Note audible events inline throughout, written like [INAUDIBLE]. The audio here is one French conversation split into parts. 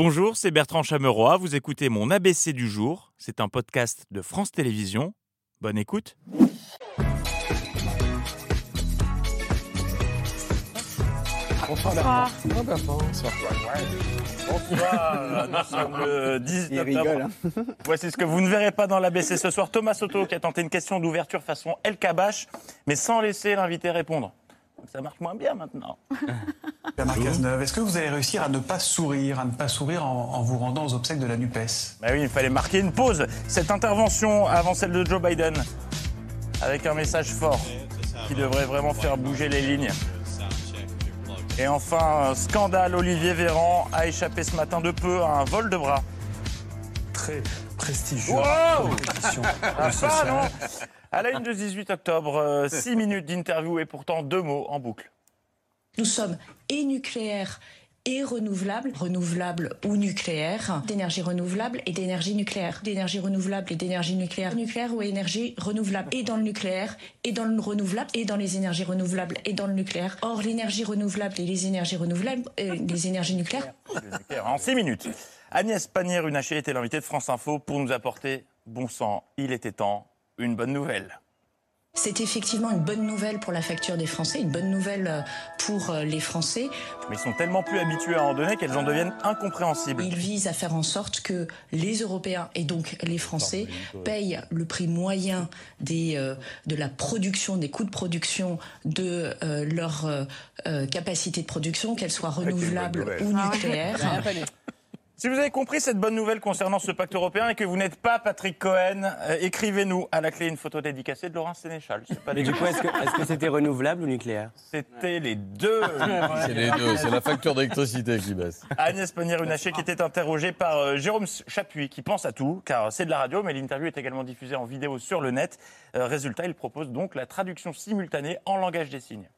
Bonjour, c'est Bertrand Chameroy. Vous écoutez mon ABC du jour. C'est un podcast de France Télévisions. Bonne écoute. Bonsoir. Bonsoir, nous sommes le 10 Il octobre. rigole. hein. Voici ce que vous ne verrez pas dans l'ABC ce soir. Thomas Soto qui a tenté une question d'ouverture façon El Kabash, mais sans laisser l'invité répondre. Ça marche moins bien maintenant. [LAUGHS] Bernard Cazeneuve, est-ce que vous allez réussir à ne pas sourire, à ne pas sourire en, en vous rendant aux obsèques de la NUPES? Bah oui, il fallait marquer une pause. Cette intervention avant celle de Joe Biden, avec un message fort qui devrait vraiment faire bouger les lignes. Et enfin, scandale, Olivier Véran a échappé ce matin de peu à un vol de bras. Très prestigieux. Wow compétition [LAUGHS] Ah, non. À la une de 18 octobre, 6 [LAUGHS] minutes d'interview et pourtant deux mots en boucle. Nous sommes et nucléaire et renouvelable, renouvelable ou nucléaire, d'énergie renouvelable et d'énergie nucléaire, d'énergie renouvelable et d'énergie nucléaire, nucléaire ou énergie renouvelable, et dans le nucléaire, et dans le renouvelable, et dans les énergies renouvelables, et dans le nucléaire. Or, l'énergie renouvelable et les énergies renouvelables, euh, les énergies nucléaires, En 6 minutes. Agnès Pannier-Runacher était l'invitée de France Info pour nous apporter, bon sang, il était temps, une bonne nouvelle. c'est effectivement une bonne nouvelle pour la facture des Français, une bonne nouvelle euh, pour euh, les Français. Mais ils sont tellement plus habitués à en donner qu'elles en deviennent incompréhensibles. Il vise à faire en sorte que les Européens et donc les Français payent le prix moyen des, euh, de la production, des coûts de production de euh, leur euh, capacité de production, qu'elle soit renouvelable ou nucléaire. Si vous avez compris cette bonne nouvelle concernant ce pacte européen et que vous n'êtes pas Patrick Cohen, euh, écrivez-nous à la clé une photo dédicacée de Laurent Sénéchal. C'est pas Mais du coup, est-ce que est-ce que c'était renouvelable ou nucléaire? C'était les deux. [LAUGHS] C'est les deux, c'est la facture d'électricité qui baisse. Agnès Pannier-Runacher qui était interrogée par euh, Jérôme Chapuis qui pense à tout, car c'est de la radio, mais l'interview est également diffusée en vidéo sur le net. Euh, résultat, il propose donc la traduction simultanée en langage des signes.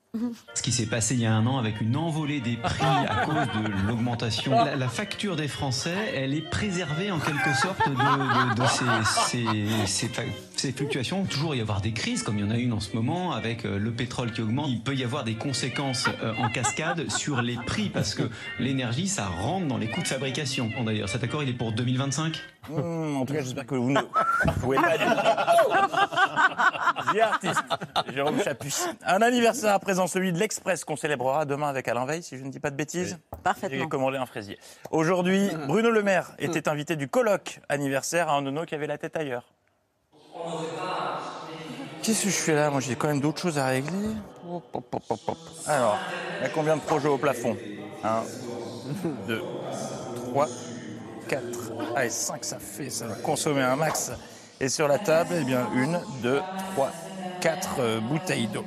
Ce qui s'est passé il y a un an avec une envolée des prix à [LAUGHS] cause de l'augmentation. La, la facture des Français, elle est préservée en quelque sorte de, de- de ces, ces- ces fa- ces fluctuations. Toujours y avoir des crises, comme il y en a une en ce moment, avec euh, le pétrole qui augmente. Il peut y avoir des conséquences euh, en cascade [LAUGHS] sur les prix, parce que l'énergie, ça rentre dans les coûts de fabrication. Bon, D'ailleurs, cet accord, il est pour 2025 Hmm, en tout cas, j'espère que vous ne pouvez pas dire. [LAUGHS] The artist, Jérôme Chapuis. Un anniversaire à présent, celui de l'Express qu'on célébrera demain avec Alain Veil, si je ne dis pas de bêtises. Parfaitement. J'ai commandé un fraisier. Aujourd'hui, Bruno Le Maire était invité du colloque anniversaire à un nono qui avait la tête ailleurs. Qu'est-ce que je fais là Moi, j'ai quand même d'autres choses à régler. Alors, il y a combien de projets au plafond 1, 2, 3, 4. Allez, 5, ça fait, ça va consommer un max. Et sur la table, eh bien, une, deux, trois, quatre euh, bouteilles d'eau.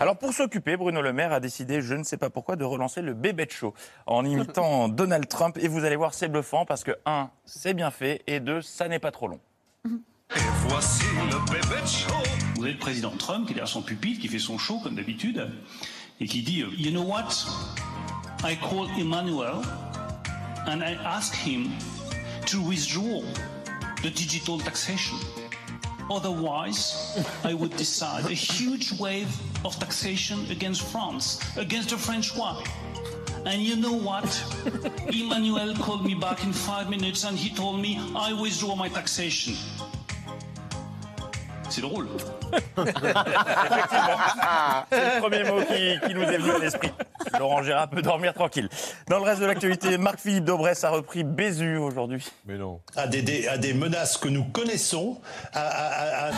Alors pour s'occuper, Bruno Le Maire a décidé, je ne sais pas pourquoi, de relancer le bébé de show en imitant [LAUGHS] Donald Trump. Et vous allez voir, c'est bluffant parce que, un, c'est bien fait, et deux, ça n'est pas trop long. [LAUGHS] Vous avez le président Trump qui est derrière son pupitre, qui fait son show comme d'habitude, et qui dit euh, You know what? I call Emmanuel and I ask him to withdraw the digital taxation. Otherwise, I would decide a huge wave of taxation against France, against the French one. And you know what? [LAUGHS] Emmanuel called me back in five minutes and he told me I withdraw my taxation. C'est drôle. C'est le premier mot qui, qui nous est venu à l'esprit. Laurent Gérard peut dormir tranquille. Dans le reste de l'actualité, Marc-Philippe Daubresse a repris Bézu aujourd'hui. Mais non. à des, des- à des menaces que nous connaissons, à, à- à- à-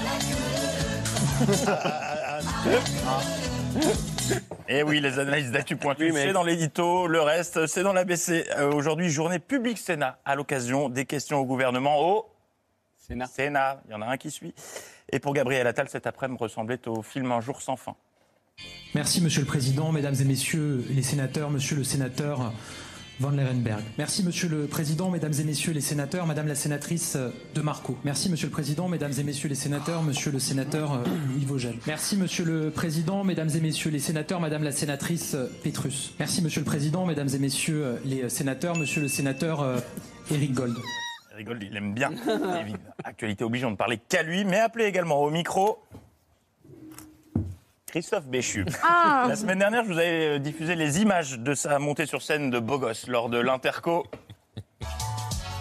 Et Eh oui, les analyses d'actu pointues, Oui, mais- c'est dans l'édito, le reste, c'est dans l'ABC. Euh, Aujourd'hui, journée publique Sénat, à l'occasion des questions au gouvernement au Sénat. Sénat. Il y en a un qui suit. Et pour Gabriel Attal, cet après-midi ressemblait au film Un jour sans fin. Merci Monsieur le Président, Mesdames et Messieurs les sénateurs, Monsieur le sénateur Van Lerenberg. Merci Monsieur le Président, Mesdames et Messieurs les sénateurs, Madame la sénatrice de Marco. Merci Monsieur le Président, Mesdames et Messieurs les sénateurs, Monsieur le sénateur Louis Vogel. Merci Monsieur le Président, Mesdames et Messieurs les sénateurs, Madame la sénatrice Pétrus. Merci Monsieur le Président, Mesdames et Messieurs les sénateurs, Monsieur le sénateur Éric Gold. Il rigole, il aime bien. [LAUGHS] Actualité obligeante de parler qu'à lui, mais appelez également au micro Christophe Béchu. La semaine dernière, je vous avais euh, diffusé les images de sa montée sur scène de Beau Gosse lors de l'Interco.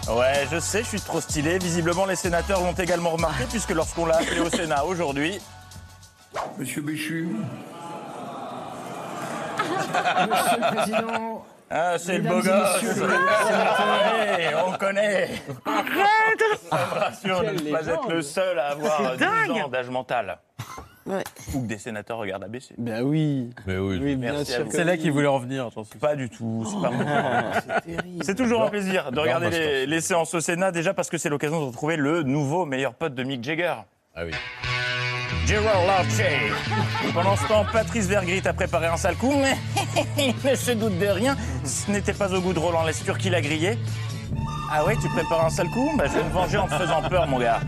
Ouais, je sais, je suis trop stylé. Visiblement, les sénateurs l'ont également remarqué, puisque lorsqu'on l'a appelé au Sénat aujourd'hui. Monsieur Béchu. [LAUGHS] Monsieur le Président, Ah, c'est le beau gosse Hey, On connaît Arrête Ça me rassure de ne pas être le seul à avoir 12 ans d'âge mental. Ou que des sénateurs regardent ABC. Ben oui. Mais oui. Oui, Merci. C'est là qu'il voulait en venir. Pas du tout, c'est pas mon C'est toujours un plaisir de regarder moi, je les, les séances au Sénat, déjà parce que c'est l'occasion de retrouver le nouveau meilleur pote de Mick Jagger. Ah oui. Gerard Larcher. Pendant ce temps, Patrice Vergrit a préparé un sale coup, mais [LAUGHS] il ne se doute de rien. Ce n'était pas au goût de Roland Lestur qui l'a grillé. Ah ouais, tu prépares un sale coup bah, Je vais me venger en te faisant peur, mon gars.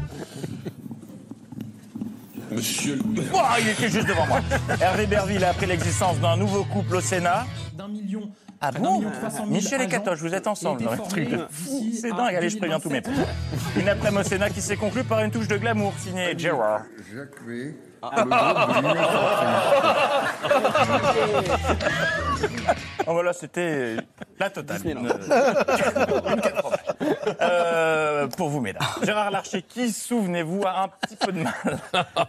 Monsieur le... Ouah, il était juste devant moi. Hervé Berville a appris l'existence d'un nouveau couple au Sénat. d'un million. Ah bon Michel et Katoche, vous êtes ensemble C'est dingue, allez, je préviens tous mes 2027. potes. [LAUGHS] Une après-midi au Sénat qui s'est conclue par une touche de glamour signée Gerard. Jacques Oh voilà, c'était la totale. Quatre-vingts. Euh, pour vous, mesdames. Gérard Larcher, qui, souvenez-vous, a un petit peu de mal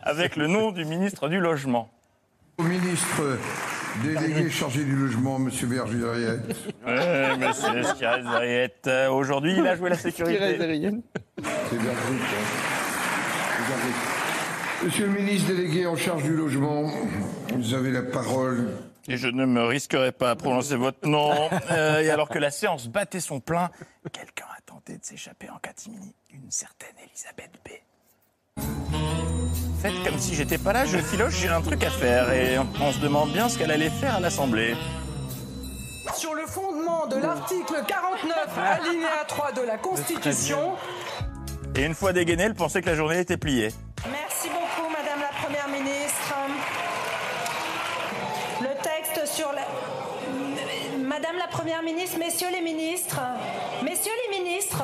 avec le nom du ministre du Logement Au ministre délégué chargé du logement, Monsieur Berger-Ariette. Ouais, monsieur Skirez-Ariette. Euh, Aujourd'hui, il a joué la sécurité. C'est Berger. hein. Monsieur le ministre délégué en charge du logement, vous avez la parole. Et je ne me risquerai pas à prononcer votre nom. [LAUGHS] Euh, et alors que la séance battait son plein, quelqu'un a tenté de s'échapper en catimini. Une certaine Elisabeth B. Faites comme si j'étais pas là, je filoche, j'ai un truc à faire. Et on se demande bien ce qu'elle allait faire à l'Assemblée. Sur le fondement de l'article 49, alinéa 3 de la Constitution. Et une fois dégainé, elle pensait que la journée était pliée. Merci beaucoup, Madame la Première ministre. Le texte sur la... Madame la Première ministre, Messieurs les ministres, Messieurs les ministres,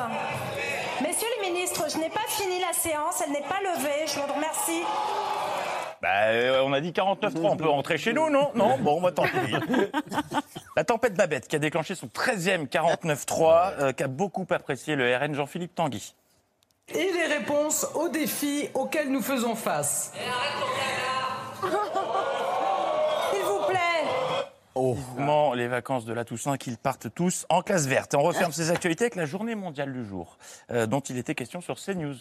Messieurs les ministres, je n'ai pas fini la séance, elle n'est pas levée, je vous remercie. Bah, euh, on a dit 49-3, on peut rentrer chez nous, non? Non Bon, bah tant pis. La tempête Babette qui a déclenché son 13e 49-3, euh, qu'a beaucoup apprécié le RN Jean-Philippe Tanguy. Et les réponses aux défis auxquels nous faisons face. Vous [LAUGHS] Vivement les vacances de la Toussaint qu'ils partent tous en classe verte. On referme ces actualités avec la journée mondiale du jour, euh, dont il était question sur CNews.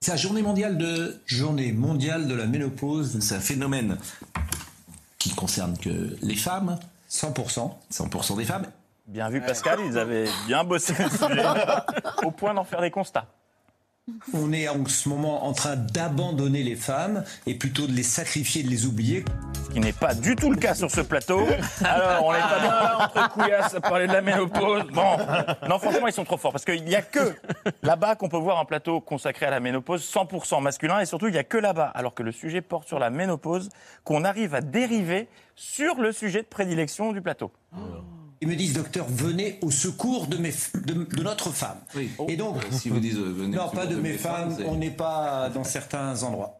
C'est la journée mondiale de journée mondiale de la ménopause. C'est un phénomène qui concerne que les femmes, 100%, 100% des femmes. Bien vu Pascal, ils avaient bien bossé le sujet, [LAUGHS] au point d'en faire des constats. On est en ce moment en train d'abandonner les femmes et plutôt de les sacrifier, de les oublier. Ce qui n'est pas du tout le cas sur ce plateau. Alors, on n'est pas bien là entre couillasses à parler de la ménopause. Bon, non, franchement, ils sont trop forts parce qu'il n'y a que là-bas qu'on peut voir un plateau consacré à la ménopause 100% masculin et surtout, il n'y a que là-bas, alors que le sujet porte sur la ménopause, qu'on arrive à dériver sur le sujet de prédilection du plateau. Ils me disent, docteur, venez au secours de, mes, f- de, de notre femme. Et donc, Si vous dites, euh, venez non, au pas de mes mes femmes, on n'est pas dans certains endroits.